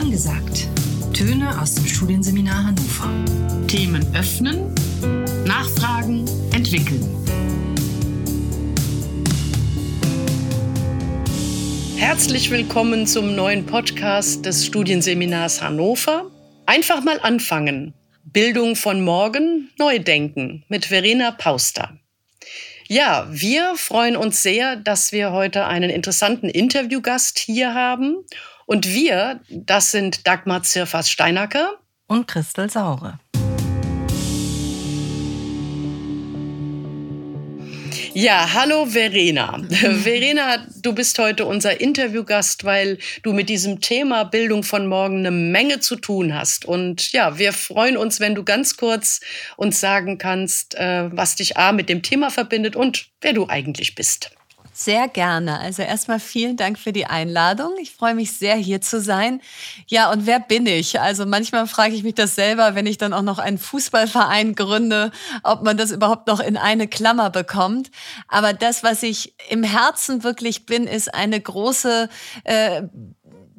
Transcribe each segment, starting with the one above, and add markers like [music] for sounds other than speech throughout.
Angesagt. Töne aus dem Studienseminar Hannover. Themen öffnen, nachfragen, entwickeln. Herzlich willkommen zum neuen Podcast des Studienseminars Hannover. Einfach mal anfangen. Bildung von morgen, neu denken mit Verena Pauster. Ja, wir freuen uns sehr, dass wir heute einen interessanten Interviewgast hier haben. Und wir, das sind Dagmar Zirfas-Steinacker und Christel Saure. Ja, hallo Verena. [laughs] Verena, du bist heute unser Interviewgast, weil du mit diesem Thema Bildung von morgen eine Menge zu tun hast. Und ja, wir freuen uns, wenn du ganz kurz uns sagen kannst, äh, was dich A mit dem Thema verbindet und wer du eigentlich bist. Sehr gerne. Also erstmal vielen Dank für die Einladung. Ich freue mich sehr, hier zu sein. Ja, und wer bin ich? Also manchmal frage ich mich das selber, wenn ich dann auch noch einen Fußballverein gründe, ob man das überhaupt noch in eine Klammer bekommt. Aber das, was ich im Herzen wirklich bin, ist eine große äh,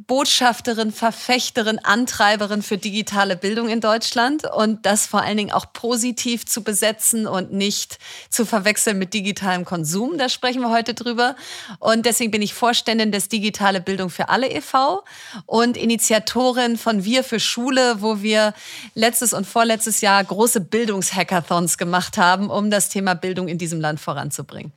Botschafterin, Verfechterin, Antreiberin für digitale Bildung in Deutschland und das vor allen Dingen auch positiv zu besetzen und nicht zu verwechseln mit digitalem Konsum. Da sprechen wir heute drüber. Und deswegen bin ich Vorständin des Digitale Bildung für alle e.V. und Initiatorin von Wir für Schule, wo wir letztes und vorletztes Jahr große Bildungshackathons gemacht haben, um das Thema Bildung in diesem Land voranzubringen.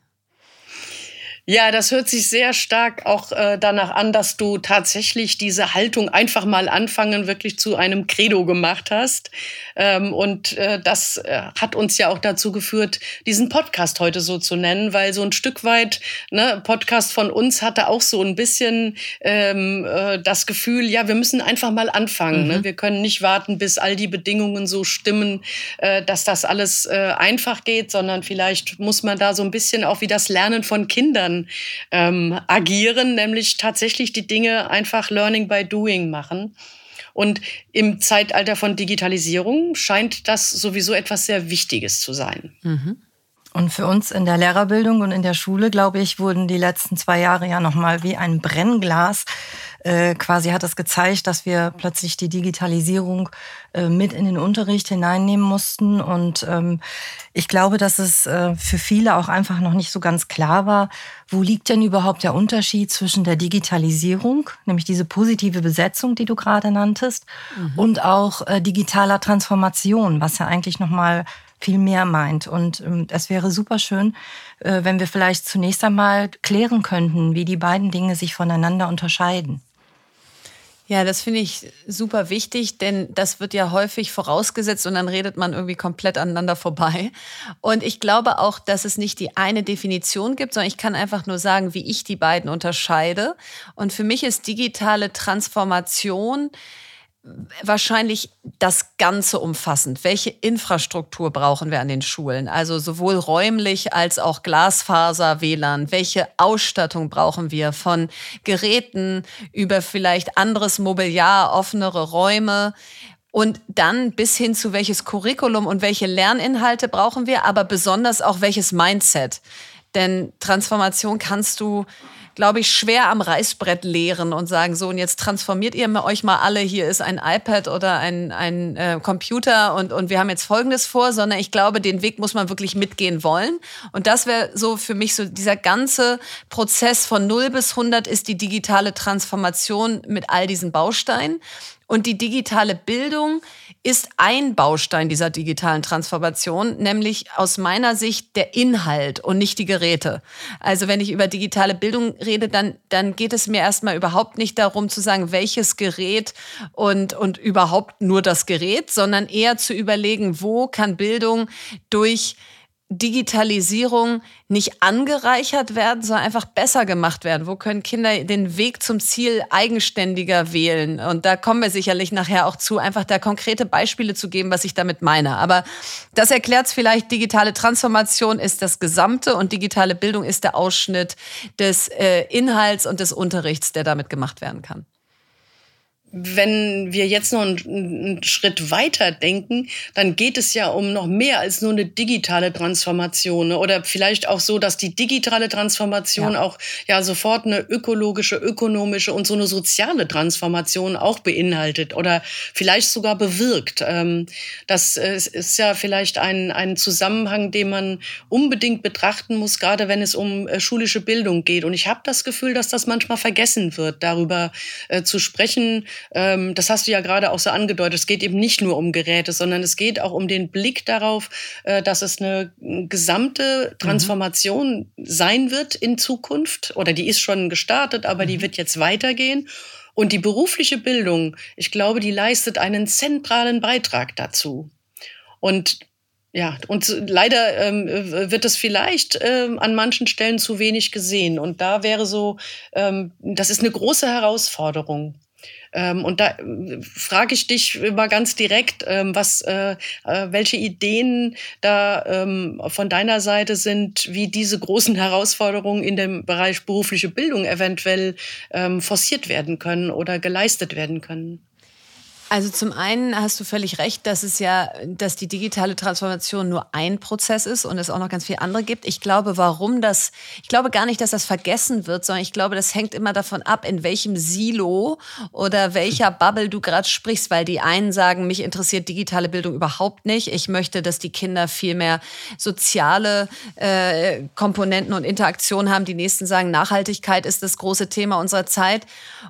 Ja, das hört sich sehr stark auch äh, danach an, dass du tatsächlich diese Haltung einfach mal anfangen wirklich zu einem Credo gemacht hast. Ähm, und äh, das äh, hat uns ja auch dazu geführt, diesen Podcast heute so zu nennen, weil so ein Stück weit, ne, Podcast von uns hatte auch so ein bisschen ähm, äh, das Gefühl, ja, wir müssen einfach mal anfangen. Ne? Mhm. Ne? Wir können nicht warten, bis all die Bedingungen so stimmen, äh, dass das alles äh, einfach geht, sondern vielleicht muss man da so ein bisschen auch wie das Lernen von Kindern Kindern ähm, agieren, nämlich tatsächlich die Dinge einfach Learning by Doing machen. Und im Zeitalter von Digitalisierung scheint das sowieso etwas sehr Wichtiges zu sein. Mhm. Und für uns in der Lehrerbildung und in der Schule, glaube ich, wurden die letzten zwei Jahre ja nochmal wie ein Brennglas. Äh, quasi hat es gezeigt, dass wir plötzlich die Digitalisierung äh, mit in den Unterricht hineinnehmen mussten. Und ähm, ich glaube, dass es äh, für viele auch einfach noch nicht so ganz klar war, wo liegt denn überhaupt der Unterschied zwischen der Digitalisierung, nämlich diese positive Besetzung, die du gerade nanntest, mhm. und auch digitaler Transformation, was ja eigentlich nochmal viel mehr meint. Und ähm, es wäre super schön, äh, wenn wir vielleicht zunächst einmal klären könnten, wie die beiden Dinge sich voneinander unterscheiden. Ja, das finde ich super wichtig, denn das wird ja häufig vorausgesetzt und dann redet man irgendwie komplett aneinander vorbei. Und ich glaube auch, dass es nicht die eine Definition gibt, sondern ich kann einfach nur sagen, wie ich die beiden unterscheide. Und für mich ist digitale Transformation wahrscheinlich das Ganze umfassend. Welche Infrastruktur brauchen wir an den Schulen? Also sowohl räumlich als auch Glasfaser, WLAN. Welche Ausstattung brauchen wir von Geräten über vielleicht anderes Mobiliar, offenere Räume? Und dann bis hin zu welches Curriculum und welche Lerninhalte brauchen wir, aber besonders auch welches Mindset. Denn Transformation kannst du glaube ich, schwer am Reißbrett lehren und sagen, so, und jetzt transformiert ihr euch mal alle, hier ist ein iPad oder ein, ein äh, Computer und, und wir haben jetzt Folgendes vor, sondern ich glaube, den Weg muss man wirklich mitgehen wollen. Und das wäre so für mich so dieser ganze Prozess von 0 bis 100 ist die digitale Transformation mit all diesen Bausteinen. Und die digitale Bildung ist ein Baustein dieser digitalen Transformation, nämlich aus meiner Sicht der Inhalt und nicht die Geräte. Also wenn ich über digitale Bildung rede, dann, dann geht es mir erstmal überhaupt nicht darum zu sagen, welches Gerät und, und überhaupt nur das Gerät, sondern eher zu überlegen, wo kann Bildung durch Digitalisierung nicht angereichert werden, sondern einfach besser gemacht werden? Wo können Kinder den Weg zum Ziel eigenständiger wählen? Und da kommen wir sicherlich nachher auch zu, einfach da konkrete Beispiele zu geben, was ich damit meine. Aber das erklärt es vielleicht, digitale Transformation ist das Gesamte und digitale Bildung ist der Ausschnitt des äh, Inhalts und des Unterrichts, der damit gemacht werden kann. Wenn wir jetzt noch einen, einen, Schritt weiter denken, dann geht es ja um noch mehr als nur eine digitale Transformation ne? oder vielleicht auch so, dass die digitale Transformation ja. auch ja sofort eine ökologische, ökonomische und so eine soziale Transformation auch beinhaltet oder vielleicht sogar bewirkt. Ähm, das ist ja vielleicht ein, ein Zusammenhang, den man unbedingt betrachten muss, gerade wenn es um äh, schulische Bildung geht. Und ich habe das Gefühl, dass das manchmal vergessen wird, darüber äh, zu sprechen, ähm, das hast du ja gerade auch so angedeutet, es geht eben nicht nur um Geräte, sondern es geht auch um den Blick darauf, äh, dass es eine gesamte mhm. Transformation mhm. sein wird in Zukunft. Oder die ist schon gestartet, aber mhm. die wird jetzt weitergehen. Und die berufliche Bildung, ich glaube, die leistet einen zentralen Beitrag dazu. Und ja, und leider ähm, wird es vielleicht ähm, an manchen Stellen zu wenig gesehen. Und da wäre so, ähm, das ist eine große Herausforderung. Ähm, und da äh, frage ich dich mal ganz direkt, ähm, was, äh, äh, welche Ideen da ähm, von deiner Seite sind, wie diese großen [laughs] Herausforderungen in dem Bereich berufliche Bildung eventuell ähm, forciert werden können oder geleistet werden können. Also zum einen hast du völlig recht, dass es ja, dass die digitale Transformation nur ein Prozess ist und es auch noch ganz viele andere gibt. Ich glaube, warum das, ich glaube gar nicht, dass das vergessen wird, sondern ich glaube, das hängt immer davon ab, in welchem Silo oder welcher Bubble du gerade sprichst, weil die einen sagen, mich interessiert digitale Bildung überhaupt nicht. Ich möchte, dass die Kinder viel mehr soziale äh, Komponenten und Interaktion haben. Die nächsten sagen, Nachhaltigkeit ist das große Thema unserer Zeit.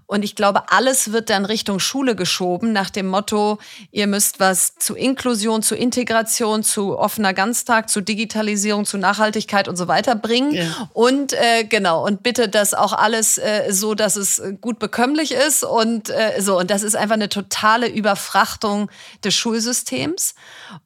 Und ich glaube, alles wird dann Richtung Schule geschoben, nach dem Motto, ihr müsst was zu Inklusion, zu Integration, zu offener Ganztag, zu Digitalisierung, zu Nachhaltigkeit und so weiter bringen. Ja. Und äh, genau, und bitte das auch alles äh, so, dass es gut bekömmlich ist und äh, so. Und das ist einfach eine totale Überfrachtung des Schulsystems.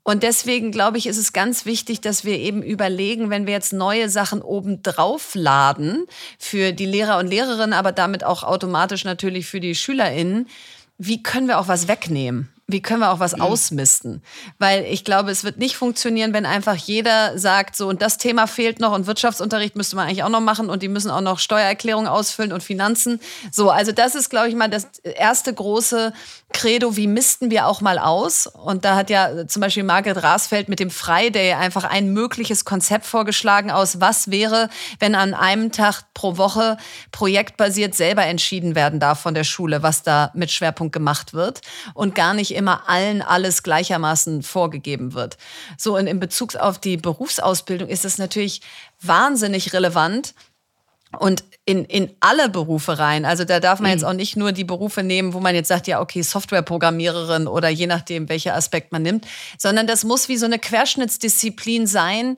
Und deswegen glaube ich, ist es ganz wichtig, dass wir eben überlegen, wenn wir jetzt neue Sachen oben drauf laden für die Lehrer und Lehrerinnen, aber damit auch automatisch natürlich für die SchülerInnen, wie können wir auch was wegnehmen? wie können wir auch was mhm. ausmisten? Weil ich glaube, es wird nicht funktionieren, wenn einfach jeder sagt, so und das Thema fehlt noch und Wirtschaftsunterricht müsste man eigentlich auch noch machen und die müssen auch noch Steuererklärungen ausfüllen und Finanzen. So, also das ist, glaube ich, mal das erste große Credo, wie missten wir auch mal aus? Und da hat ja zum Beispiel Margret Rasfeld mit dem Friday einfach ein mögliches Konzept vorgeschlagen aus, was wäre, wenn an einem Tag pro Woche projektbasiert selber entschieden werden darf von der Schule, was da mit Schwerpunkt gemacht wird und gar nicht immer allen alles gleichermaßen vorgegeben wird. So, und in Bezug auf die Berufsausbildung ist es natürlich wahnsinnig relevant, und in, in alle Berufe rein. Also da darf man jetzt mhm. auch nicht nur die Berufe nehmen, wo man jetzt sagt, ja, okay, Softwareprogrammiererin oder je nachdem, welcher Aspekt man nimmt, sondern das muss wie so eine Querschnittsdisziplin sein,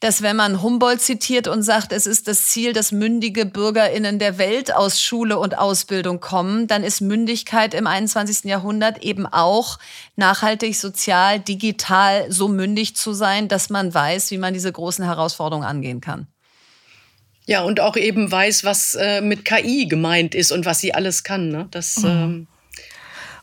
dass wenn man Humboldt zitiert und sagt, es ist das Ziel, dass mündige Bürgerinnen der Welt aus Schule und Ausbildung kommen, dann ist Mündigkeit im 21. Jahrhundert eben auch nachhaltig, sozial, digital so mündig zu sein, dass man weiß, wie man diese großen Herausforderungen angehen kann. Ja, und auch eben weiß, was äh, mit KI gemeint ist und was sie alles kann. Ne? Das, mhm. ähm,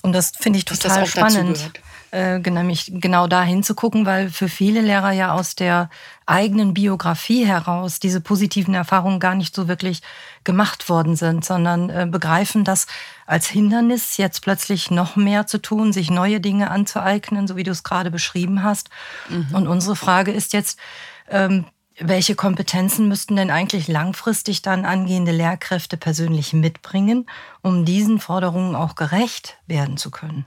und das finde ich total spannend, äh, nämlich genau da hinzugucken, weil für viele Lehrer ja aus der eigenen Biografie heraus diese positiven Erfahrungen gar nicht so wirklich gemacht worden sind, sondern äh, begreifen das als Hindernis, jetzt plötzlich noch mehr zu tun, sich neue Dinge anzueignen, so wie du es gerade beschrieben hast. Mhm. Und unsere Frage ist jetzt, ähm, welche Kompetenzen müssten denn eigentlich langfristig dann angehende Lehrkräfte persönlich mitbringen, um diesen Forderungen auch gerecht werden zu können?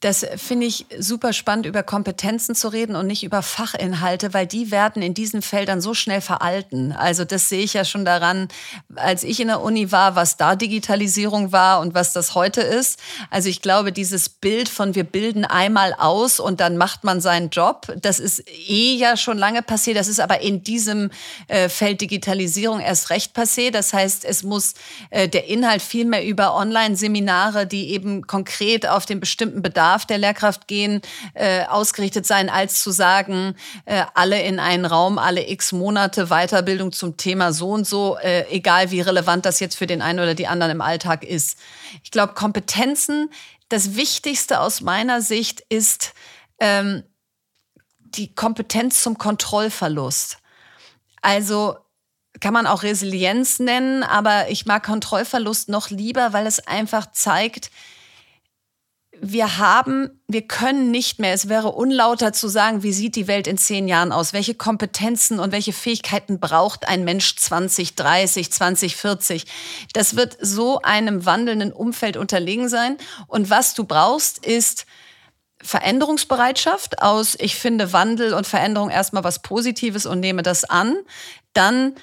Das finde ich super spannend, über Kompetenzen zu reden und nicht über Fachinhalte, weil die werden in diesen Feldern so schnell veralten. Also das sehe ich ja schon daran, als ich in der Uni war, was da Digitalisierung war und was das heute ist. Also ich glaube, dieses Bild von wir bilden einmal aus und dann macht man seinen Job, das ist eh ja schon lange passiert. Das ist aber in diesem äh, Feld Digitalisierung erst recht passiert. Das heißt, es muss äh, der Inhalt viel mehr über Online-Seminare, die eben konkret auf den bestimmten Bedarf Bedarf der Lehrkraft gehen, äh, ausgerichtet sein, als zu sagen, äh, alle in einen Raum, alle x Monate Weiterbildung zum Thema so und so, äh, egal wie relevant das jetzt für den einen oder die anderen im Alltag ist. Ich glaube, Kompetenzen, das Wichtigste aus meiner Sicht ist ähm, die Kompetenz zum Kontrollverlust. Also kann man auch Resilienz nennen, aber ich mag Kontrollverlust noch lieber, weil es einfach zeigt, wir haben, wir können nicht mehr, es wäre unlauter zu sagen, wie sieht die Welt in zehn Jahren aus? Welche Kompetenzen und welche Fähigkeiten braucht ein Mensch 2030, 2040? Das wird so einem wandelnden Umfeld unterlegen sein. Und was du brauchst, ist Veränderungsbereitschaft aus, ich finde Wandel und Veränderung erstmal was Positives und nehme das an. Dann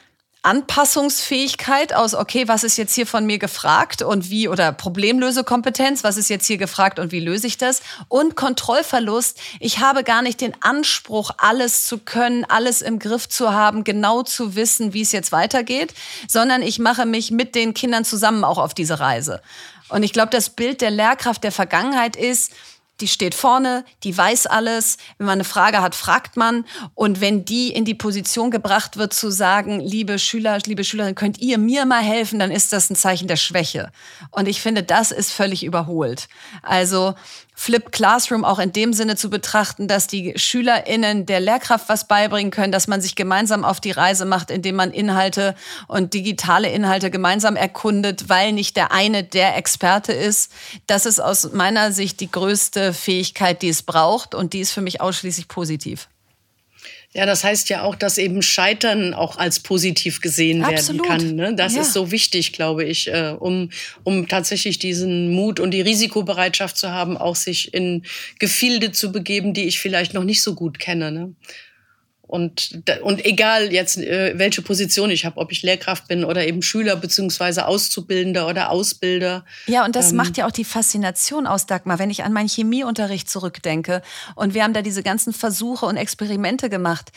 Anpassungsfähigkeit aus, okay, was ist jetzt hier von mir gefragt und wie, oder Problemlösekompetenz, was ist jetzt hier gefragt und wie löse ich das? Und Kontrollverlust, ich habe gar nicht den Anspruch, alles zu können, alles im Griff zu haben, genau zu wissen, wie es jetzt weitergeht, sondern ich mache mich mit den Kindern zusammen auch auf diese Reise. Und ich glaube, das Bild der Lehrkraft der Vergangenheit ist, die steht vorne, die weiß alles. Wenn man eine Frage hat, fragt man. Und wenn die in die Position gebracht wird, zu sagen, liebe Schüler, liebe Schülerinnen, könnt ihr mir mal helfen, dann ist das ein Zeichen der Schwäche. Und ich finde, das ist völlig überholt. Also Flip Classroom auch in dem Sinne zu betrachten, dass die SchülerInnen der Lehrkraft was beibringen können, dass man sich gemeinsam auf die Reise macht, indem man Inhalte und digitale Inhalte gemeinsam erkundet, weil nicht der eine der Experte ist. Das ist aus meiner Sicht die größte Fähigkeit, die es braucht und die ist für mich ausschließlich positiv. Ja, das heißt ja auch, dass eben Scheitern auch als positiv gesehen Absolut. werden kann. Ne? Das ja. ist so wichtig, glaube ich, äh, um, um tatsächlich diesen Mut und die Risikobereitschaft zu haben, auch sich in Gefilde zu begeben, die ich vielleicht noch nicht so gut kenne. Ne? Und, und egal jetzt, äh, welche Position ich habe, ob ich Lehrkraft bin oder eben Schüler beziehungsweise Auszubildender oder Ausbilder. Ja, und das ähm, macht ja auch die Faszination aus, Dagmar. Wenn ich an meinen Chemieunterricht zurückdenke und wir haben da diese ganzen Versuche und Experimente gemacht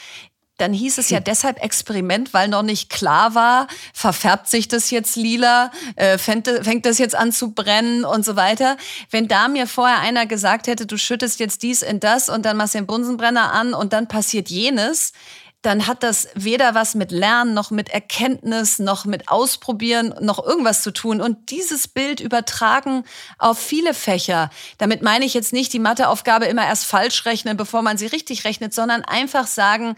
dann hieß es ja [laughs] deshalb Experiment, weil noch nicht klar war, verfärbt sich das jetzt lila, äh, fängt, fängt das jetzt an zu brennen und so weiter. Wenn da mir vorher einer gesagt hätte, du schüttest jetzt dies in das und dann machst du den Bunsenbrenner an und dann passiert jenes, dann hat das weder was mit Lernen noch mit Erkenntnis noch mit Ausprobieren noch irgendwas zu tun. Und dieses Bild übertragen auf viele Fächer. Damit meine ich jetzt nicht die Matheaufgabe immer erst falsch rechnen, bevor man sie richtig rechnet, sondern einfach sagen,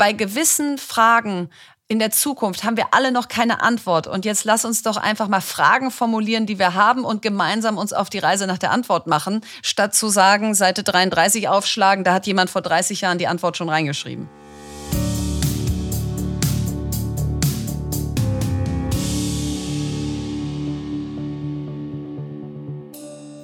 bei gewissen Fragen in der Zukunft haben wir alle noch keine Antwort. Und jetzt lass uns doch einfach mal Fragen formulieren, die wir haben und gemeinsam uns auf die Reise nach der Antwort machen, statt zu sagen, Seite 33 aufschlagen, da hat jemand vor 30 Jahren die Antwort schon reingeschrieben.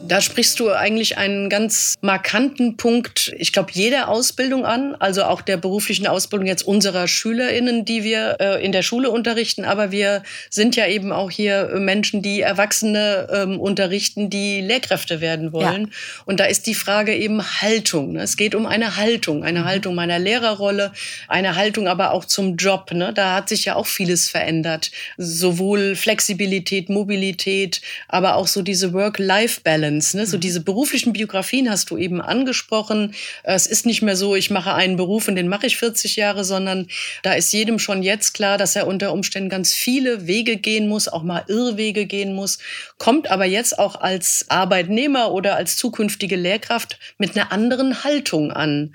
Da sprichst du eigentlich einen ganz markanten Punkt, ich glaube, jeder Ausbildung an, also auch der beruflichen Ausbildung jetzt unserer SchülerInnen, die wir äh, in der Schule unterrichten. Aber wir sind ja eben auch hier Menschen, die Erwachsene ähm, unterrichten, die Lehrkräfte werden wollen. Ja. Und da ist die Frage eben Haltung. Ne? Es geht um eine Haltung, eine mhm. Haltung meiner Lehrerrolle, eine Haltung aber auch zum Job. Ne? Da hat sich ja auch vieles verändert. Sowohl Flexibilität, Mobilität, aber auch so diese Work-Life-Balance. Balance. Ne? So mhm. diese beruflichen Biografien hast du eben angesprochen. Es ist nicht mehr so, ich mache einen Beruf und den mache ich 40 Jahre, sondern da ist jedem schon jetzt klar, dass er unter Umständen ganz viele Wege gehen muss, auch mal Irrwege gehen muss, kommt aber jetzt auch als Arbeitnehmer oder als zukünftige Lehrkraft mit einer anderen Haltung an.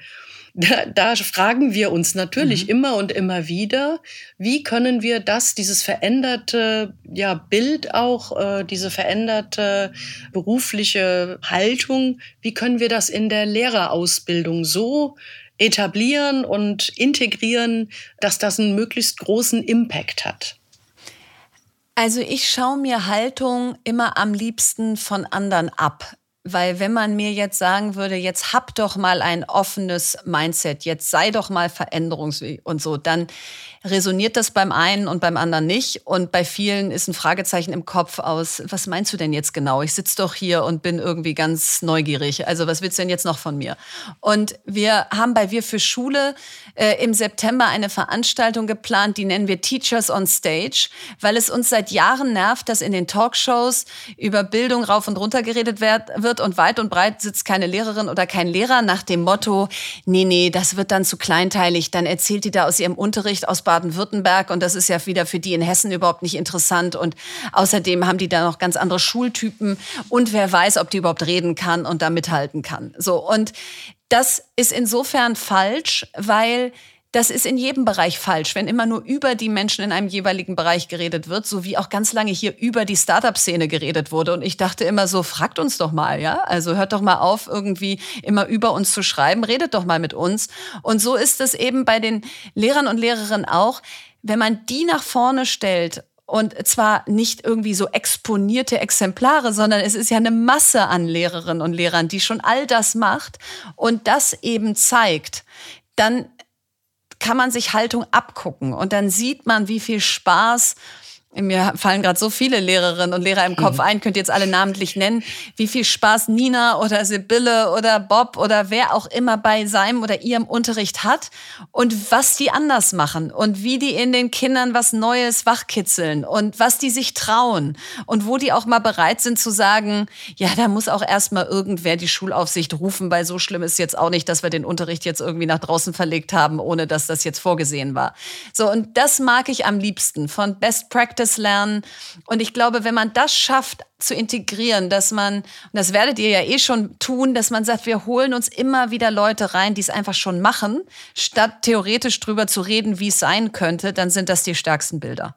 Da, da fragen wir uns natürlich mhm. immer und immer wieder, wie können wir das, dieses veränderte ja, Bild auch, äh, diese veränderte berufliche Haltung, wie können wir das in der Lehrerausbildung so etablieren und integrieren, dass das einen möglichst großen Impact hat? Also ich schaue mir Haltung immer am liebsten von anderen ab. Weil wenn man mir jetzt sagen würde, jetzt hab doch mal ein offenes Mindset, jetzt sei doch mal veränderungsfähig und so, dann resoniert das beim einen und beim anderen nicht. Und bei vielen ist ein Fragezeichen im Kopf aus, was meinst du denn jetzt genau? Ich sitze doch hier und bin irgendwie ganz neugierig. Also was willst du denn jetzt noch von mir? Und wir haben bei Wir für Schule äh, im September eine Veranstaltung geplant, die nennen wir Teachers on Stage, weil es uns seit Jahren nervt, dass in den Talkshows über Bildung rauf und runter geredet wird und weit und breit sitzt keine Lehrerin oder kein Lehrer nach dem Motto, nee, nee, das wird dann zu kleinteilig, dann erzählt die da aus ihrem Unterricht aus Baden-Württemberg. Und das ist ja wieder für die in Hessen überhaupt nicht interessant. Und außerdem haben die da noch ganz andere Schultypen. Und wer weiß, ob die überhaupt reden kann und da mithalten kann. So und das ist insofern falsch, weil das ist in jedem Bereich falsch, wenn immer nur über die Menschen in einem jeweiligen Bereich geredet wird, so wie auch ganz lange hier über die Startup-Szene geredet wurde. Und ich dachte immer so, fragt uns doch mal, ja? Also hört doch mal auf, irgendwie immer über uns zu schreiben, redet doch mal mit uns. Und so ist es eben bei den Lehrern und Lehrerinnen auch. Wenn man die nach vorne stellt und zwar nicht irgendwie so exponierte Exemplare, sondern es ist ja eine Masse an Lehrerinnen und Lehrern, die schon all das macht und das eben zeigt, dann kann man sich Haltung abgucken und dann sieht man, wie viel Spaß mir fallen gerade so viele Lehrerinnen und Lehrer im Kopf mhm. ein, könnt ihr jetzt alle namentlich nennen, wie viel Spaß Nina oder Sibylle oder Bob oder wer auch immer bei seinem oder ihrem Unterricht hat und was die anders machen und wie die in den Kindern was Neues wachkitzeln und was die sich trauen und wo die auch mal bereit sind zu sagen, ja, da muss auch erstmal irgendwer die Schulaufsicht rufen, weil so schlimm ist jetzt auch nicht, dass wir den Unterricht jetzt irgendwie nach draußen verlegt haben, ohne dass das jetzt vorgesehen war. So, und das mag ich am liebsten von Best Practice Practice lernen. Und ich glaube, wenn man das schafft zu integrieren, dass man, und das werdet ihr ja eh schon tun, dass man sagt, wir holen uns immer wieder Leute rein, die es einfach schon machen, statt theoretisch drüber zu reden, wie es sein könnte, dann sind das die stärksten Bilder.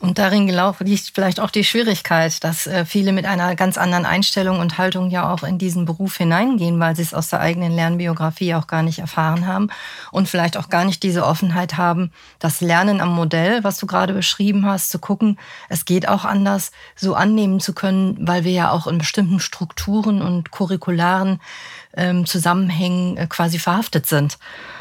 Und darin liegt vielleicht auch die Schwierigkeit, dass äh, viele mit einer ganz anderen Einstellung und Haltung ja auch in diesen Beruf hineingehen, weil sie es aus der eigenen Lernbiografie auch gar nicht erfahren haben und vielleicht auch gar nicht diese Offenheit haben, das Lernen am Modell, was du gerade beschrieben hast, zu gucken, es geht auch anders, so annehmen zu können, weil wir ja auch in bestimmten Strukturen und curricularen ähm, Zusammenhängen äh, quasi verhaftet sind.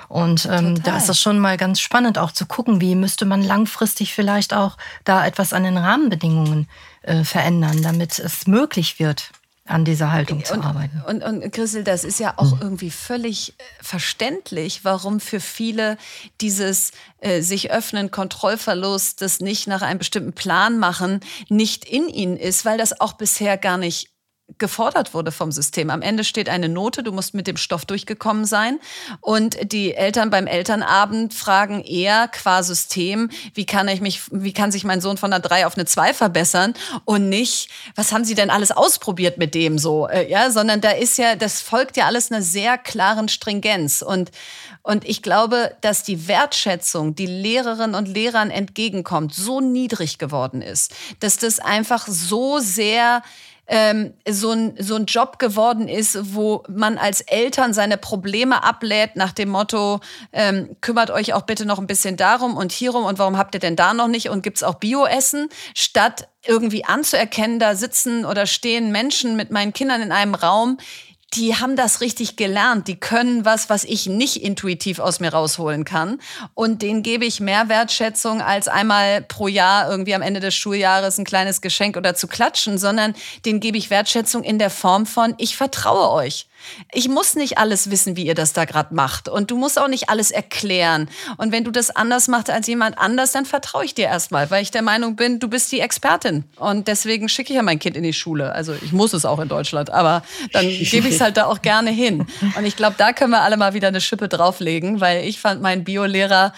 Und ähm, da ist es schon mal ganz spannend auch zu gucken, wie müsste man langfristig vielleicht auch da etwas an den Rahmenbedingungen äh, verändern, damit es möglich wird, an dieser Haltung zu und, arbeiten. Und, und Christel, das ist ja auch mhm. irgendwie völlig äh, verständlich, warum für viele dieses äh, sich öffnen, Kontrollverlust, das nicht nach einem bestimmten Plan machen, nicht in ihnen ist, weil das auch bisher gar nicht gefordert wurde vom System. Am Ende steht eine Note, du musst mit dem Stoff durchgekommen sein. Und die Eltern beim Elternabend fragen eher qua System, wie kann ich mich, wie kann sich mein Sohn von einer 3 auf eine 2 verbessern und nicht, was haben sie denn alles ausprobiert mit dem so, äh, ja, sondern da ist ja, das folgt ja alles einer sehr klaren Stringenz. Und, und ich glaube, dass die Wertschätzung, die Lehrerinnen und Lehrern entgegenkommt, so niedrig geworden ist, dass das einfach so sehr ähm, so, ein, so ein Job geworden ist, wo man als Eltern seine Probleme ablädt nach dem Motto, ähm, kümmert euch auch bitte noch ein bisschen darum und hierum und warum habt ihr denn da noch nicht und gibt's auch Bioessen, statt irgendwie anzuerkennen, da sitzen oder stehen Menschen mit meinen Kindern in einem Raum, die haben das richtig gelernt. Die können was, was ich nicht intuitiv aus mir rausholen kann. Und denen gebe ich mehr Wertschätzung als einmal pro Jahr irgendwie am Ende des Schuljahres ein kleines Geschenk oder zu klatschen, sondern denen gebe ich Wertschätzung in der Form von, ich vertraue euch. Ich muss nicht alles wissen, wie ihr das da gerade macht. Und du musst auch nicht alles erklären. Und wenn du das anders machst als jemand anders, dann vertraue ich dir erstmal, weil ich der Meinung bin, du bist die Expertin. Und deswegen schicke ich ja mein Kind in die Schule. Also ich muss es auch in Deutschland, aber dann [laughs] gebe ich es halt da auch gerne hin. Und ich glaube, da können wir alle mal wieder eine Schippe drauflegen, weil ich fand meinen Biolehrer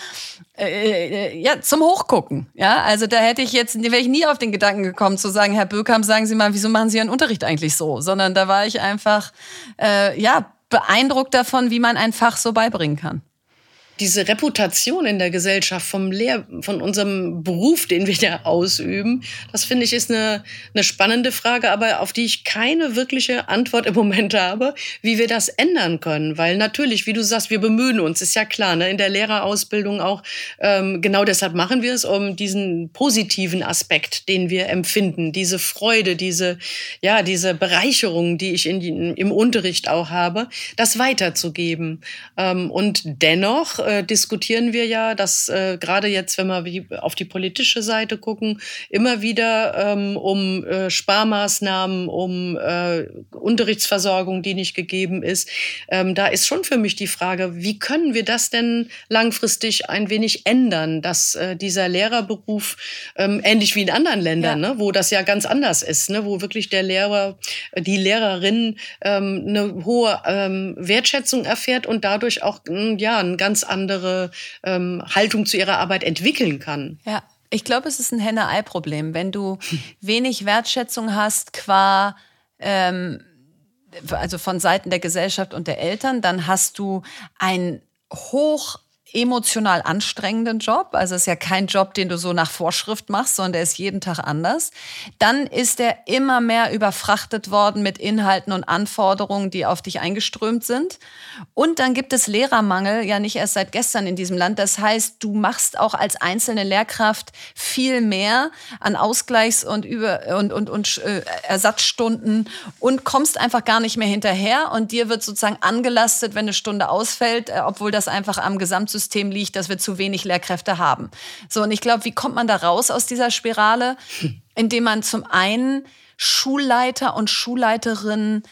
äh, äh, ja, zum Hochgucken. Ja, also da hätte ich jetzt, wäre ich nie auf den Gedanken gekommen zu sagen, Herr Bökam, sagen Sie mal, wieso machen Sie Ihren Unterricht eigentlich so? Sondern da war ich einfach, äh, ja, beeindruckt davon, wie man ein Fach so beibringen kann diese Reputation in der Gesellschaft vom Lehr von unserem Beruf, den wir da ausüben, das finde ich ist eine, eine spannende Frage, aber auf die ich keine wirkliche Antwort im Moment habe, wie wir das ändern können. Weil natürlich, wie du sagst, wir bemühen uns, ist ja klar, ne, in der Lehrerausbildung auch, ähm, genau deshalb machen wir es, um diesen positiven Aspekt, den wir empfinden, diese Freude, diese, ja, diese Bereicherung, die ich in, im Unterricht auch habe, das weiterzugeben. Ähm, und dennoch, äh, diskutieren wir ja, dass äh, gerade jetzt, wenn wir auf die politische Seite gucken, immer wieder ähm, um äh, Sparmaßnahmen, um äh, Unterrichtsversorgung, die nicht gegeben ist. Ähm, da ist schon für mich die Frage, wie können wir das denn langfristig ein wenig ändern, dass äh, dieser Lehrerberuf ähm, ähnlich wie in anderen Ländern, ja. ne, wo das ja ganz anders ist, ne, wo wirklich der Lehrer, die Lehrerin ähm, eine hohe ähm, Wertschätzung erfährt und dadurch auch ja ein ganz andere ähm, Haltung zu ihrer Arbeit entwickeln kann. Ja, ich glaube, es ist ein Henne-Ei-Problem. Wenn du [laughs] wenig Wertschätzung hast qua ähm, also von Seiten der Gesellschaft und der Eltern, dann hast du ein hoch emotional anstrengenden Job. Also es ist ja kein Job, den du so nach Vorschrift machst, sondern der ist jeden Tag anders. Dann ist er immer mehr überfrachtet worden mit Inhalten und Anforderungen, die auf dich eingeströmt sind. Und dann gibt es Lehrermangel, ja nicht erst seit gestern in diesem Land. Das heißt, du machst auch als einzelne Lehrkraft viel mehr an Ausgleichs- und, Über und, und, und äh, Ersatzstunden und kommst einfach gar nicht mehr hinterher. Und dir wird sozusagen angelastet, wenn eine Stunde ausfällt, äh, obwohl das einfach am Gesamtsystem Schulsystem liegt, dass wir zu wenig Lehrkräfte haben. So, und ich glaube, wie kommt man da raus aus dieser Spirale? Indem man zum einen Schulleiter und Schulleiterinnen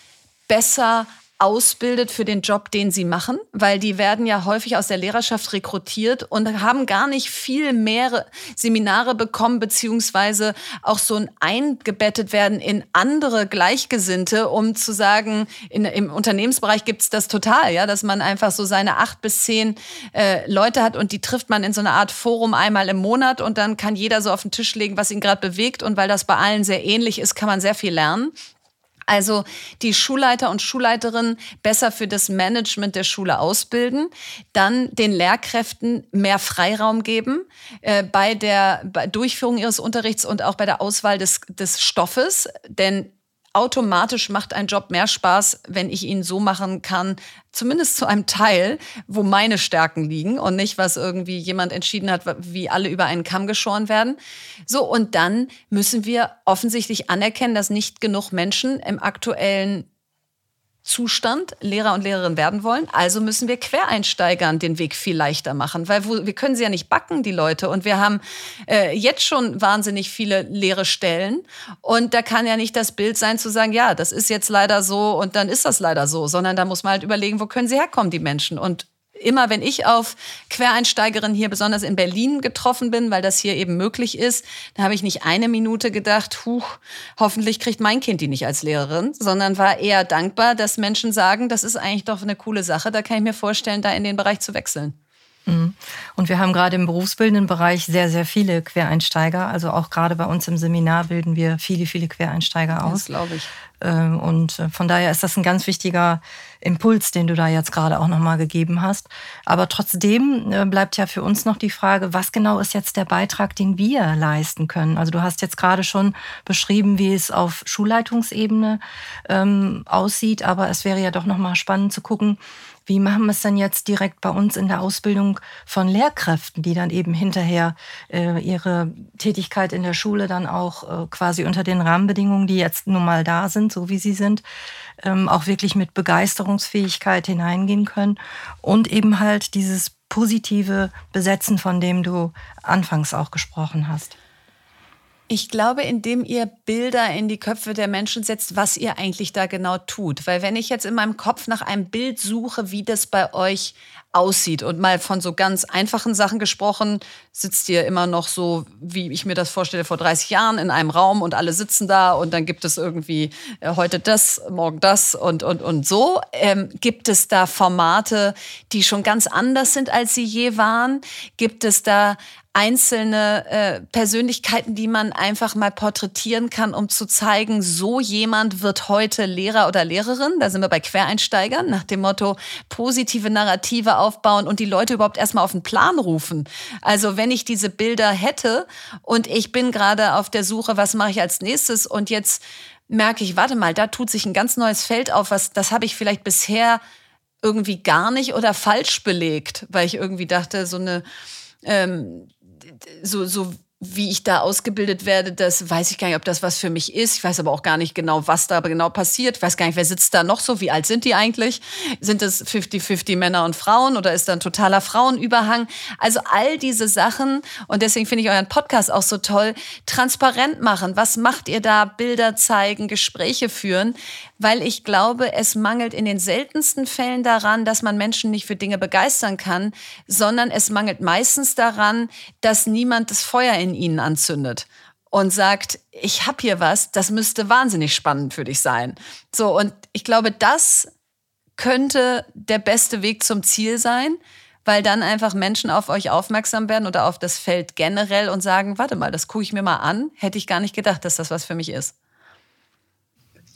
besser ausbildet für den Job, den sie machen, weil die werden ja häufig aus der Lehrerschaft rekrutiert und haben gar nicht viel mehr Seminare bekommen, beziehungsweise auch so ein eingebettet werden in andere Gleichgesinnte, um zu sagen, in, im Unternehmensbereich gibt's das total, ja, dass man einfach so seine acht bis zehn äh, Leute hat und die trifft man in so einer Art Forum einmal im Monat und dann kann jeder so auf den Tisch legen, was ihn gerade bewegt und weil das bei allen sehr ähnlich ist, kann man sehr viel lernen. Also die Schulleiter und Schulleiterinnen besser für das Management der Schule ausbilden, dann den Lehrkräften mehr Freiraum geben äh, bei der bei Durchführung ihres Unterrichts und auch bei der Auswahl des, des Stoffes. Denn automatisch macht ein Job mehr Spaß, wenn ich ihn so machen kann, zumindest zu einem Teil, wo meine Stärken liegen und nicht, was irgendwie jemand entschieden hat, wie alle über einen Kamm geschoren werden. So, und dann müssen wir offensichtlich anerkennen, dass nicht genug Menschen im aktuellen Zustand Lehrer und Lehrerinnen werden wollen. Also müssen wir Quereinsteigern den Weg viel leichter machen, weil wir können sie ja nicht backen, die Leute. Und wir haben äh, jetzt schon wahnsinnig viele leere Stellen. Und da kann ja nicht das Bild sein zu sagen, ja, das ist jetzt leider so und dann ist das leider so, sondern da muss man halt überlegen, wo können sie herkommen, die Menschen. Und immer wenn ich auf Quereinsteigerinnen hier besonders in Berlin getroffen bin, weil das hier eben möglich ist, da habe ich nicht eine Minute gedacht, huch, hoffentlich kriegt mein Kind die nicht als Lehrerin, sondern war eher dankbar, dass Menschen sagen, das ist eigentlich doch eine coole Sache, da kann ich mir vorstellen, da in den Bereich zu wechseln. Mhm. Und wir haben gerade im berufsbildenden Bereich sehr, sehr viele Quereinsteiger. Also auch gerade bei uns im Seminar bilden wir viele, viele Quereinsteiger aus. Das glaube ich. Ähm, und äh, von daher ist das ein ganz wichtiger Impuls, den du da jetzt gerade auch nochmal gegeben hast. Aber trotzdem äh, bleibt ja für uns noch die Frage, was genau ist jetzt der Beitrag, den wir leisten können? Also du hast jetzt gerade schon beschrieben, wie es auf Schulleitungsebene ähm, aussieht, aber es wäre ja doch nochmal spannend zu gucken, wie machen wir es denn jetzt direkt bei uns in der Ausbildung von Lehrkräften, die dann eben hinterher äh, ihre Tätigkeit in der Schule dann auch äh, quasi unter den Rahmenbedingungen, die jetzt nun mal da sind, so wie sie sind, ähm, auch wirklich mit Begeisterungsfähigkeit hineingehen können und eben halt dieses positive Besetzen, von dem du anfangs auch gesprochen hast. Ich glaube, indem ihr Bilder in die Köpfe der Menschen setzt, was ihr eigentlich da genau tut. Weil wenn ich jetzt in meinem Kopf nach einem Bild suche, wie das bei euch aussieht und mal von so ganz einfachen Sachen gesprochen, sitzt ihr immer noch so, wie ich mir das vorstelle, vor 30 Jahren in einem Raum und alle sitzen da und dann gibt es irgendwie äh, heute das, morgen das und, und, und so. Ähm, gibt es da Formate, die schon ganz anders sind, als sie je waren? Gibt es da einzelne äh, Persönlichkeiten, die man einfach mal porträtieren kann, um zu zeigen, so jemand wird heute Lehrer oder Lehrerin. Da sind wir bei Quereinsteigern nach dem Motto positive Narrative aufbauen und die Leute überhaupt erstmal auf den Plan rufen. Also wenn ich diese Bilder hätte und ich bin gerade auf der Suche, was mache ich als nächstes und jetzt merke ich, warte mal, da tut sich ein ganz neues Feld auf, was das habe ich vielleicht bisher irgendwie gar nicht oder falsch belegt, weil ich irgendwie dachte, so eine ähm, so, so wie ich da ausgebildet werde, das weiß ich gar nicht, ob das was für mich ist. Ich weiß aber auch gar nicht genau, was da genau passiert. Ich weiß gar nicht, wer sitzt da noch so? Wie alt sind die eigentlich? Sind es 50-50 Männer und Frauen oder ist da ein totaler Frauenüberhang? Also all diese Sachen und deswegen finde ich euren Podcast auch so toll. Transparent machen. Was macht ihr da? Bilder zeigen, Gespräche führen weil ich glaube, es mangelt in den seltensten Fällen daran, dass man Menschen nicht für Dinge begeistern kann, sondern es mangelt meistens daran, dass niemand das Feuer in ihnen anzündet und sagt, ich habe hier was, das müsste wahnsinnig spannend für dich sein. So und ich glaube, das könnte der beste Weg zum Ziel sein, weil dann einfach Menschen auf euch aufmerksam werden oder auf das Feld generell und sagen, warte mal, das gucke ich mir mal an, hätte ich gar nicht gedacht, dass das was für mich ist.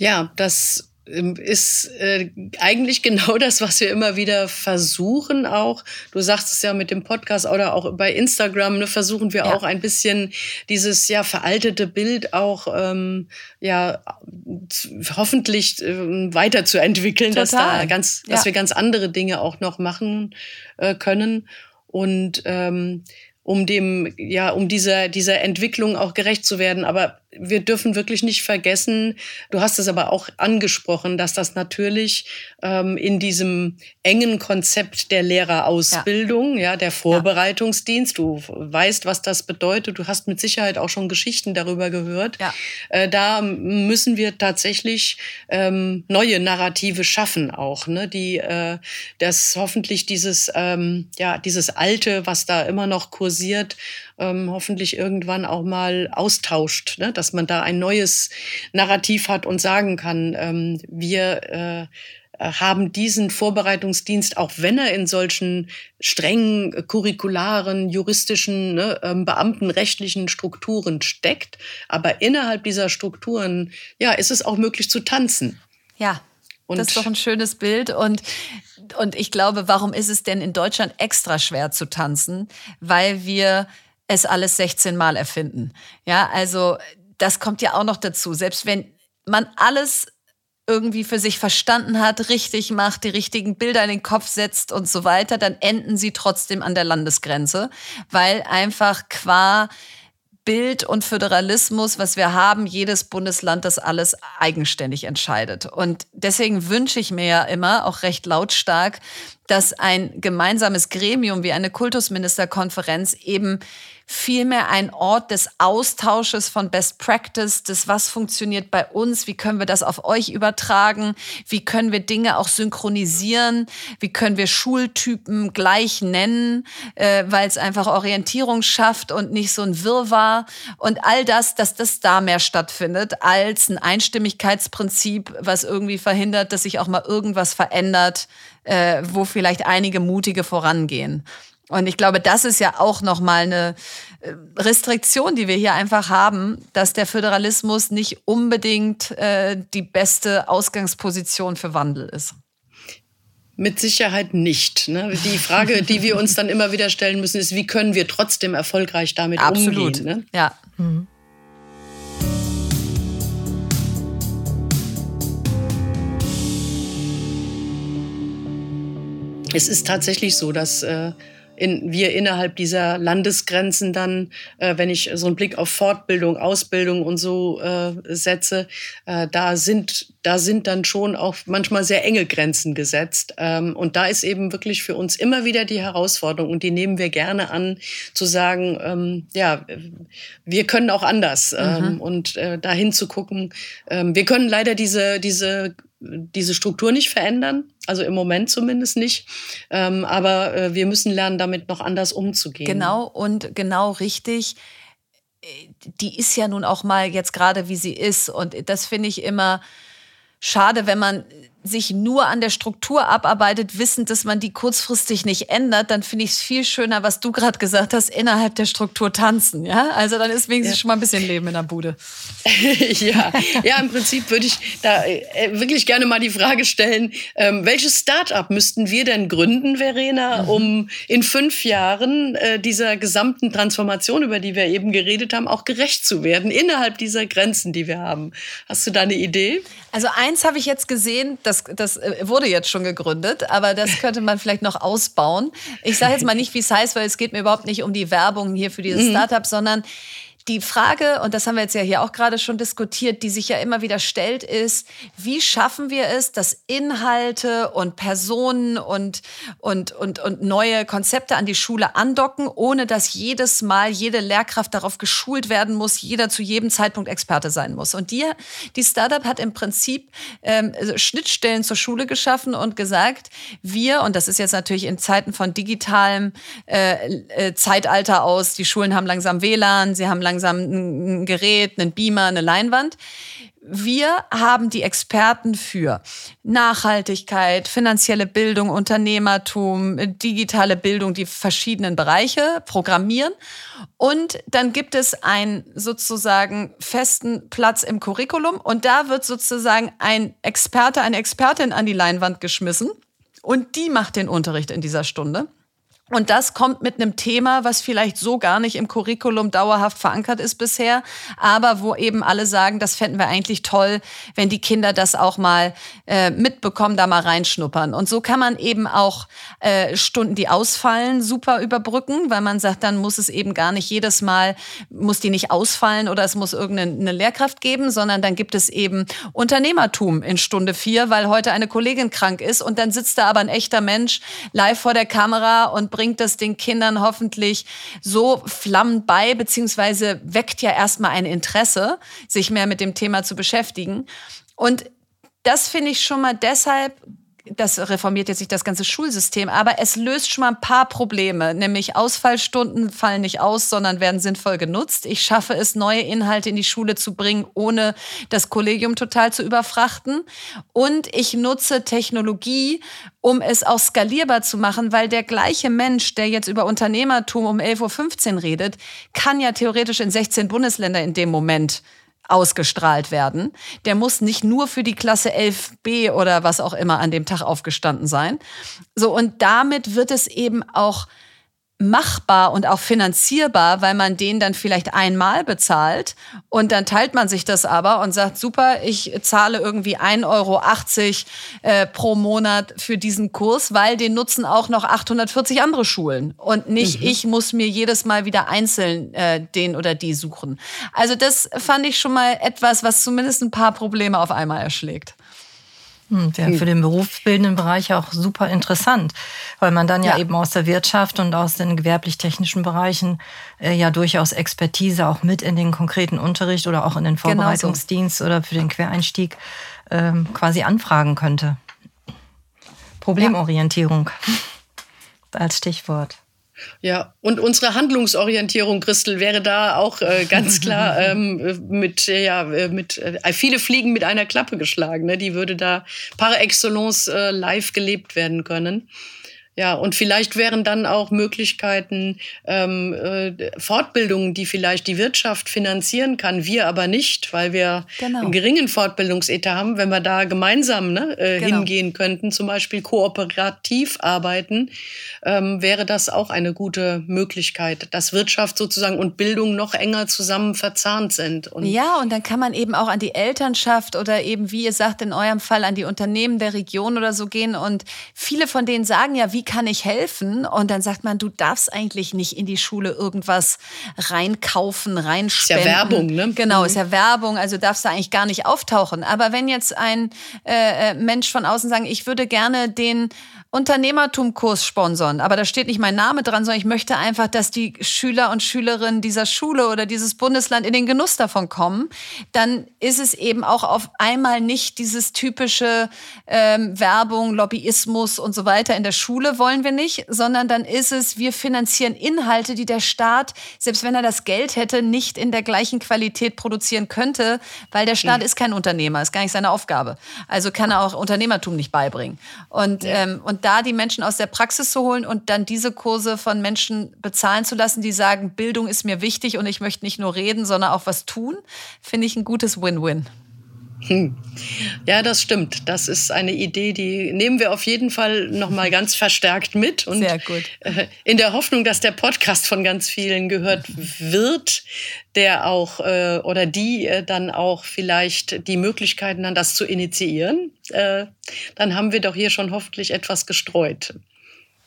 Ja, das ähm, ist äh, eigentlich [laughs] genau das, was wir immer wieder versuchen auch. Du sagst es ja mit dem Podcast oder auch bei Instagram, ne, versuchen wir ja. auch ein bisschen dieses ja veraltete Bild auch ähm, ja hoffentlich äh, weiterzuentwickeln, dass da ganz, ja. dass wir ganz andere Dinge auch noch machen äh, können und ähm, um dem, ja, um dieser, dieser Entwicklung auch gerecht zu werden. Aber wir dürfen wirklich nicht vergessen, du hast es aber auch angesprochen, dass das natürlich ähm, in diesem engen Konzept der Lehrerausbildung, ja, ja der Vorbereitungsdienst, du weißt, was das bedeutet, du hast mit Sicherheit auch schon Geschichten darüber gehört. Ja. Äh, da müssen wir tatsächlich ähm, neue Narrative schaffen auch, ne, die äh, das hoffentlich dieses, ähm, ja, dieses Alte, was da immer noch kursiert, ähm, hoffentlich irgendwann auch mal austauscht, ne? dass man da ein neues Narrativ hat und sagen kann, ähm, wir äh, haben diesen Vorbereitungsdienst, auch wenn er in solchen strengen curricularen, juristischen, ne, ähm, beamtenrechtlichen Strukturen steckt, aber innerhalb dieser Strukturen, ja, ist es auch möglich zu tanzen. Ja, und das ist doch ein schönes Bild. Und, und ich glaube, warum ist es denn in Deutschland extra schwer zu tanzen? Weil wir es alles 16 Mal erfinden. Ja, also das kommt ja auch noch dazu. Selbst wenn man alles irgendwie für sich verstanden hat, richtig macht, die richtigen Bilder in den Kopf setzt und so weiter, dann enden sie trotzdem an der Landesgrenze, weil einfach qua Bild und Föderalismus, was wir haben, jedes Bundesland das alles eigenständig entscheidet. Und deswegen wünsche ich mir ja immer, auch recht lautstark, dass ein gemeinsames Gremium wie eine Kultusministerkonferenz eben vielmehr ein Ort des Austausches von Best Practice, des was funktioniert bei uns, wie können wir das auf euch übertragen, wie können wir Dinge auch synchronisieren, wie können wir Schultypen gleich nennen, äh, weil es einfach Orientierung schafft und nicht so ein Wirrwarr und all das, dass das da mehr stattfindet als ein Einstimmigkeitsprinzip, was irgendwie verhindert, dass sich auch mal irgendwas verändert, äh, wo vielleicht einige mutige vorangehen. Und ich glaube, das ist ja auch nochmal eine äh, Restriktion, die wir hier einfach haben, dass der Föderalismus nicht unbedingt äh, die beste Ausgangsposition für Wandel ist. Mit Sicherheit nicht. Ne? Die Frage, die wir uns dann immer wieder stellen müssen, ist, wie können wir trotzdem erfolgreich damit Absolut. umgehen? Ne? Ja. Mhm. Es ist tatsächlich so, dass äh, in, wir innerhalb dieser Landesgrenzen dann, äh, wenn ich so einen Blick auf Fortbildung, Ausbildung und so äh, setze, äh, da sind da sind dann schon auch manchmal sehr enge Grenzen gesetzt. Ähm, und da ist eben wirklich für uns immer wieder die Herausforderung und die nehmen wir gerne an, zu sagen, ähm, ja, wir können auch anders ähm, mhm. und äh, dahin zu gucken. Ähm, wir können leider diese diese diese Struktur nicht verändern, also im Moment zumindest nicht. Ähm, aber äh, wir müssen lernen, damit noch anders umzugehen. Genau und genau richtig. Äh, die ist ja nun auch mal jetzt gerade, wie sie ist. Und das finde ich immer schade, wenn man sich nur an der Struktur abarbeitet, wissend, dass man die kurzfristig nicht ändert, dann finde ich es viel schöner, was du gerade gesagt hast, innerhalb der Struktur tanzen. Ja, also dann ist wenigstens ja. schon mal ein bisschen Leben in der Bude. [laughs] ja, ja, im Prinzip würde ich da äh, wirklich gerne mal die Frage stellen: ähm, Welches Start-up müssten wir denn gründen, Verena, mhm. um in fünf Jahren äh, dieser gesamten Transformation, über die wir eben geredet haben, auch gerecht zu werden innerhalb dieser Grenzen, die wir haben? Hast du da eine Idee? Also eins habe ich jetzt gesehen, dass das, das äh, wurde jetzt schon gegründet, aber das könnte man vielleicht noch ausbauen. Ich sage jetzt mal nicht, wie es heißt, weil es geht mir überhaupt nicht um die Werbung hier für dieses mhm. Startup, sondern die Frage, und das haben wir jetzt ja hier auch gerade schon diskutiert, die sich ja immer wieder stellt, ist, wie schaffen wir es, dass Inhalte und Personen und, und, und, und neue Konzepte an die Schule andocken, ohne dass jedes Mal jede Lehrkraft darauf geschult werden muss, jeder zu jedem Zeitpunkt Experte sein muss. Und die, die Startup hat im Prinzip ähm, Schnittstellen zur Schule geschaffen und gesagt, wir, und das ist jetzt natürlich in Zeiten von digitalem äh, äh, Zeitalter aus, die Schulen haben langsam WLAN, sie haben langsam langsam ein Gerät, einen Beamer, eine Leinwand. wir haben die Experten für Nachhaltigkeit, finanzielle Bildung, Unternehmertum, digitale Bildung, die verschiedenen Bereiche programmieren. Und dann gibt es einen sozusagen festen Platz im Curriculum und da wird sozusagen ein Experte, eine Expertin an die Leinwand geschmissen und die macht den Unterricht in dieser Stunde. Und das kommt mit einem Thema, was vielleicht so gar nicht im Curriculum dauerhaft verankert ist bisher, aber wo eben alle sagen, das fänden wir eigentlich toll, wenn die Kinder das auch mal äh, mitbekommen, da mal reinschnuppern. Und so kann man eben auch äh, Stunden, die ausfallen, super überbrücken, weil man sagt, dann muss es eben gar nicht jedes Mal, muss die nicht ausfallen oder es muss irgendeine Lehrkraft geben, sondern dann gibt es eben Unternehmertum in Stunde vier, weil heute eine Kollegin krank ist und dann sitzt da aber ein echter Mensch live vor der Kamera und bringt das den Kindern hoffentlich so flammend bei, beziehungsweise weckt ja erstmal ein Interesse, sich mehr mit dem Thema zu beschäftigen. Und das finde ich schon mal deshalb das reformiert jetzt nicht das ganze Schulsystem, aber es löst schon mal ein paar Probleme, nämlich Ausfallstunden fallen nicht aus, sondern werden sinnvoll genutzt. Ich schaffe es, neue Inhalte in die Schule zu bringen, ohne das Kollegium total zu überfrachten. Und ich nutze Technologie, um es auch skalierbar zu machen, weil der gleiche Mensch, der jetzt über Unternehmertum um 11.15 Uhr redet, kann ja theoretisch in 16 Bundesländer in dem Moment ausgestrahlt werden. Der muss nicht nur für die Klasse 11b oder was auch immer an dem Tag aufgestanden sein. So, und damit wird es eben auch machbar und auch finanzierbar, weil man den dann vielleicht einmal bezahlt und dann teilt man sich das aber und sagt, super, ich zahle irgendwie 1,80 Euro äh, pro Monat für diesen Kurs, weil den nutzen auch noch 840 andere Schulen und nicht mhm. ich muss mir jedes Mal wieder einzeln äh, den oder die suchen. Also das fand ich schon mal etwas, was zumindest ein paar Probleme auf einmal erschlägt. Wäre hm, für den berufsbildenden Bereich auch super interessant, weil man dann ja, ja eben aus der Wirtschaft und aus den gewerblich-technischen Bereichen äh, ja durchaus Expertise auch mit in den konkreten Unterricht oder auch in den Vorbereitungsdienst genau so. oder für den Quereinstieg ähm, quasi anfragen könnte. Problemorientierung ja. [laughs] als Stichwort. Ja, und unsere Handlungsorientierung, Christel, wäre da auch äh, ganz klar [laughs] ähm, mit, ja, äh, mit äh, viele Fliegen mit einer Klappe geschlagen. Ne? Die würde da par excellence äh, live gelebt werden können. Ja, und vielleicht wären dann auch Möglichkeiten, ähm, äh, Fortbildungen, die vielleicht die Wirtschaft finanzieren kann, wir aber nicht, weil wir genau. einen geringen Fortbildungsetat haben, wenn wir da gemeinsam ne, äh, genau. hingehen könnten, zum Beispiel kooperativ arbeiten, ähm, wäre das auch eine gute Möglichkeit, dass Wirtschaft sozusagen und Bildung noch enger zusammen verzahnt sind. Und ja, und dann kann man eben auch an die Elternschaft oder eben, wie ihr sagt, in eurem Fall an die Unternehmen der Region oder so gehen. Und viele von denen sagen ja, wie wie kann ich helfen? Und dann sagt man, du darfst eigentlich nicht in die Schule irgendwas reinkaufen, reinspenden. Ist ja Werbung, ne? Genau, mhm. ist ja Werbung, also darfst du eigentlich gar nicht auftauchen. Aber wenn jetzt ein äh, äh Mensch von außen sagen, ich würde gerne den Unternehmertumkurs sponsern, aber da steht nicht mein Name dran, sondern ich möchte einfach, dass die Schüler und Schülerinnen dieser Schule oder dieses Bundesland in den Genuss davon kommen, dann ist es eben auch auf einmal nicht dieses typische ähm, Werbung, Lobbyismus und so weiter in der Schule wollen wir nicht, sondern dann ist es, wir finanzieren Inhalte, die der Staat, selbst wenn er das Geld hätte, nicht in der gleichen Qualität produzieren könnte, weil der Staat mhm. ist kein Unternehmer, ist gar nicht seine Aufgabe. Also kann er auch Unternehmertum nicht beibringen. Und, ähm, und da die Menschen aus der Praxis zu holen und dann diese Kurse von Menschen bezahlen zu lassen, die sagen, Bildung ist mir wichtig und ich möchte nicht nur reden, sondern auch was tun, finde ich ein gutes Win-Win. Hm. Ja, das stimmt. Das ist eine Idee, die nehmen wir auf jeden Fall noch mal [laughs] ganz verstärkt mit und Sehr gut. Äh, in der Hoffnung, dass der Podcast von ganz vielen gehört wird, der auch äh, oder die äh, dann auch vielleicht die Möglichkeiten haben, das zu initiieren. Dann haben wir doch hier schon hoffentlich etwas gestreut.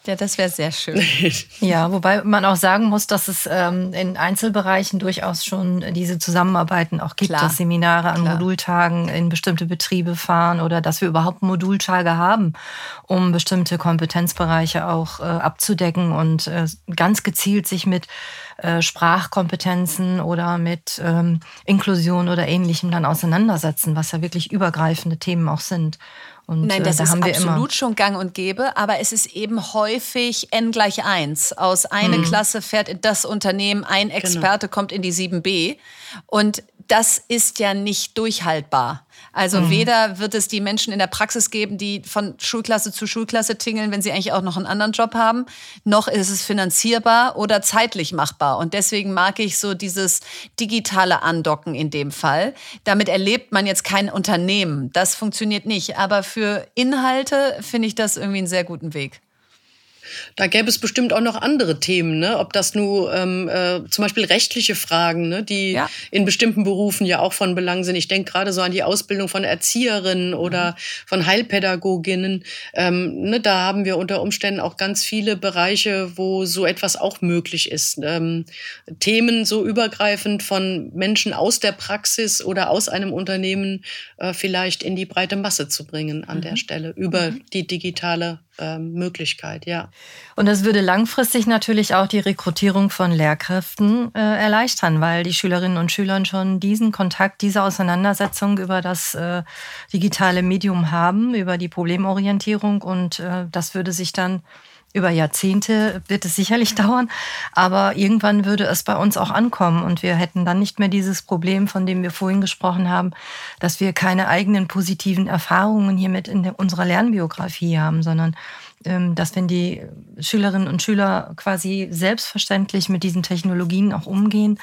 Ja, das wäre sehr schön. [laughs] ja, wobei man auch sagen muss, dass es ähm, in Einzelbereichen durchaus schon diese Zusammenarbeiten auch gibt, Klar. dass Seminare an Klar. Modultagen in bestimmte Betriebe fahren oder dass wir überhaupt Modultage haben, um bestimmte Kompetenzbereiche auch äh, abzudecken und äh, ganz gezielt sich mit äh, Sprachkompetenzen oder mit ähm, Inklusion oder ähnlichem dann auseinandersetzen, was ja wirklich übergreifende Themen auch sind. Und, Nein, das äh, da ist absolut schon gang und gäbe, aber es ist eben häufig n gleich 1. Aus einer hm. Klasse fährt das Unternehmen, ein genau. Experte genau. kommt in die 7b. Und das ist ja nicht durchhaltbar. Also mhm. weder wird es die Menschen in der Praxis geben, die von Schulklasse zu Schulklasse tingeln, wenn sie eigentlich auch noch einen anderen Job haben, noch ist es finanzierbar oder zeitlich machbar. Und deswegen mag ich so dieses digitale Andocken in dem Fall. Damit erlebt man jetzt kein Unternehmen. Das funktioniert nicht. Aber für Inhalte finde ich das irgendwie einen sehr guten Weg. Da gäbe es bestimmt auch noch andere Themen, ne? ob das nur ähm, äh, zum Beispiel rechtliche Fragen, ne? die ja. in bestimmten Berufen ja auch von Belang sind. Ich denke gerade so an die Ausbildung von Erzieherinnen oder mhm. von Heilpädagoginnen. Ähm, ne? Da haben wir unter Umständen auch ganz viele Bereiche, wo so etwas auch möglich ist. Ähm, Themen so übergreifend von Menschen aus der Praxis oder aus einem Unternehmen äh, vielleicht in die breite Masse zu bringen an mhm. der Stelle über mhm. die digitale ähm, Möglichkeit, ja. Und das würde langfristig natürlich auch die Rekrutierung von Lehrkräften äh, erleichtern, weil die Schülerinnen und Schüler schon diesen Kontakt, diese Auseinandersetzung über das äh, digitale Medium haben, über die Problemorientierung und äh, das würde sich dann über Jahrzehnte wird es sicherlich dauern, aber irgendwann würde es bei uns auch ankommen und wir hätten dann nicht mehr dieses Problem, von dem wir vorhin gesprochen haben, dass wir keine eigenen positiven Erfahrungen hiermit in unserer Lernbiografie haben, sondern ähm, dass wenn die Schülerinnen und Schüler quasi selbstverständlich mit diesen Technologien auch umgehen,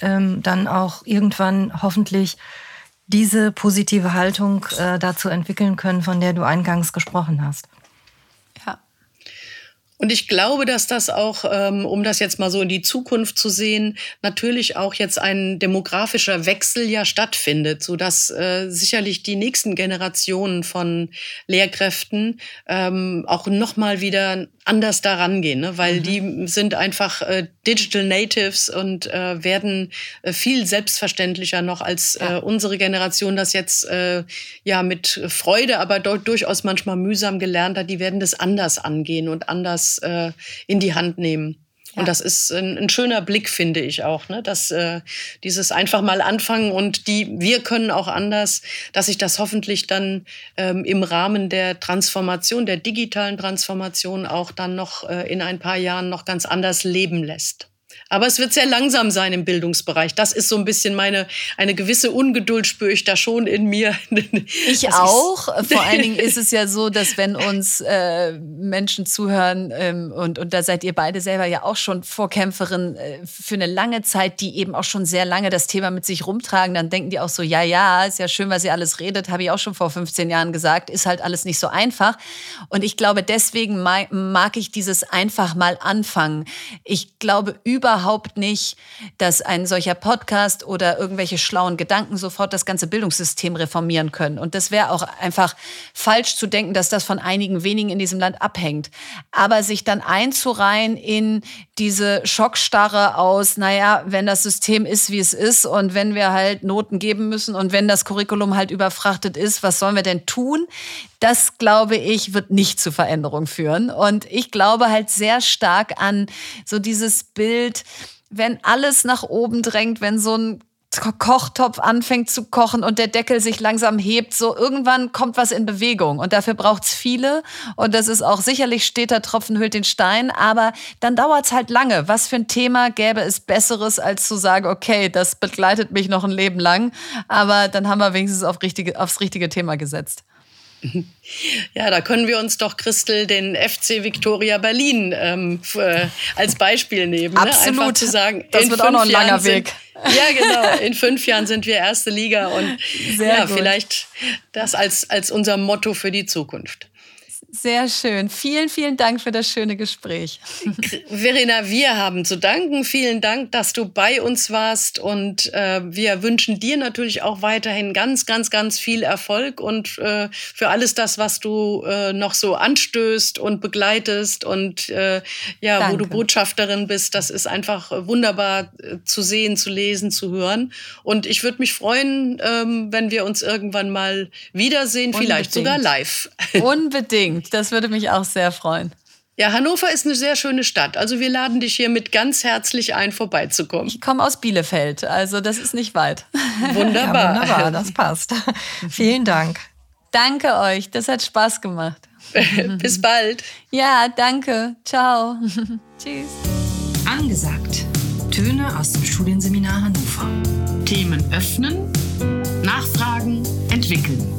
ähm, dann auch irgendwann hoffentlich diese positive Haltung äh, dazu entwickeln können, von der du eingangs gesprochen hast. Und ich glaube, dass das auch, ähm, um das jetzt mal so in die Zukunft zu sehen, natürlich auch jetzt ein demografischer Wechsel ja stattfindet, so dass äh, sicherlich die nächsten Generationen von Lehrkräften ähm, auch noch mal wieder anders daran gehen, ne? weil mhm. die sind einfach äh, Digital Natives und äh, werden äh, viel selbstverständlicher noch als ja. äh, unsere Generation das jetzt äh, ja mit Freude, aber durchaus manchmal mühsam gelernt hat. Die werden das anders angehen und anders äh, in die Hand nehmen. Und das ist ein, ein, schöner Blick, finde ich auch, ne? dass äh, dieses einfach mal anfangen und die wir können auch anders, dass sich das hoffentlich dann ähm, im Rahmen der Transformation, der digitalen Transformation auch dann noch äh, in ein paar Jahren noch ganz anders leben lässt. Aber es wird sehr langsam sein im Bildungsbereich. Das ist so ein bisschen meine, eine gewisse Ungeduld spüre ich da schon in mir. [laughs] Ich auch. Vor allen Dingen ist es ja so, [laughs] dass wenn uns äh, Menschen zuhören, ähm, und, und da seid ihr beide selber ja auch schon Vorkämpferin äh, für eine lange Zeit, die eben auch schon sehr lange das Thema mit sich rumtragen, dann denken die auch so, ja, ja, ist ja schön, was ihr alles redet, habe ich auch schon vor 15 Jahren gesagt, ist halt alles nicht so einfach. Und ich glaube, deswegen mag, mag ich dieses einfach mal anfangen. Ich glaube, über überhaupt nicht, dass ein solcher Podcast oder irgendwelche schlauen Gedanken sofort das ganze Bildungssystem reformieren können. Und das wäre auch einfach falsch zu denken, dass das von einigen wenigen in diesem Land abhängt. Aber sich dann einzureihen in diese Schockstarre aus, naja, wenn das System ist, wie es ist und wenn wir halt Noten geben müssen und wenn das Curriculum halt überfrachtet ist, was sollen wir denn tun? Das, glaube ich, wird nicht zu Veränderung führen. Und ich glaube halt sehr stark an so dieses Bild, wenn alles nach oben drängt, wenn so ein Kochtopf anfängt zu kochen und der Deckel sich langsam hebt, so irgendwann kommt was in Bewegung und dafür braucht's viele und das ist auch sicherlich steter Tropfen hüllt den Stein, aber dann dauert's halt lange. Was für ein Thema gäbe es besseres, als zu sagen, okay, das begleitet mich noch ein Leben lang, aber dann haben wir wenigstens auf richtige, aufs richtige Thema gesetzt. Ja, da können wir uns doch, Christel, den FC Victoria Berlin ähm, äh, als Beispiel nehmen. Ne? Absolut. Einfach zu sagen, das wird auch noch ein Jahren langer Weg. ja, genau. In fünf Jahren sind wir erste Liga und Sehr ja, gut. vielleicht das als, als unser Motto für die Zukunft. Sehr schön. Vielen, vielen Dank für das schöne Gespräch. Verena, wir haben zu danken. Vielen Dank, dass du bei uns warst. Und äh, wir wünschen dir natürlich auch weiterhin ganz, ganz, ganz viel Erfolg und äh, für alles das, was du äh, noch so anstößt und begleitest und äh, ja, Danke. wo du Botschafterin bist. Das ist einfach wunderbar äh, zu sehen, zu lesen, zu hören. Und ich würde mich freuen, ähm, wenn wir uns irgendwann mal wiedersehen, Unbedingt. vielleicht sogar live. [laughs] Unbedingt. Das würde mich auch sehr freuen. Ja, Hannover ist eine sehr schöne Stadt. Also wir laden dich hiermit ganz herzlich ein, vorbeizukommen. Ich komme aus Bielefeld, also das ist nicht weit. Wunderbar. [laughs] Ja, wunderbar, das passt. [laughs] Vielen Dank. Danke euch, das hat Spaß gemacht. [laughs] Bis bald. Ja, danke. Ciao. Tschüss. Angesagt. Töne aus dem Studienseminar Hannover. Themen öffnen, nachfragen, entwickeln.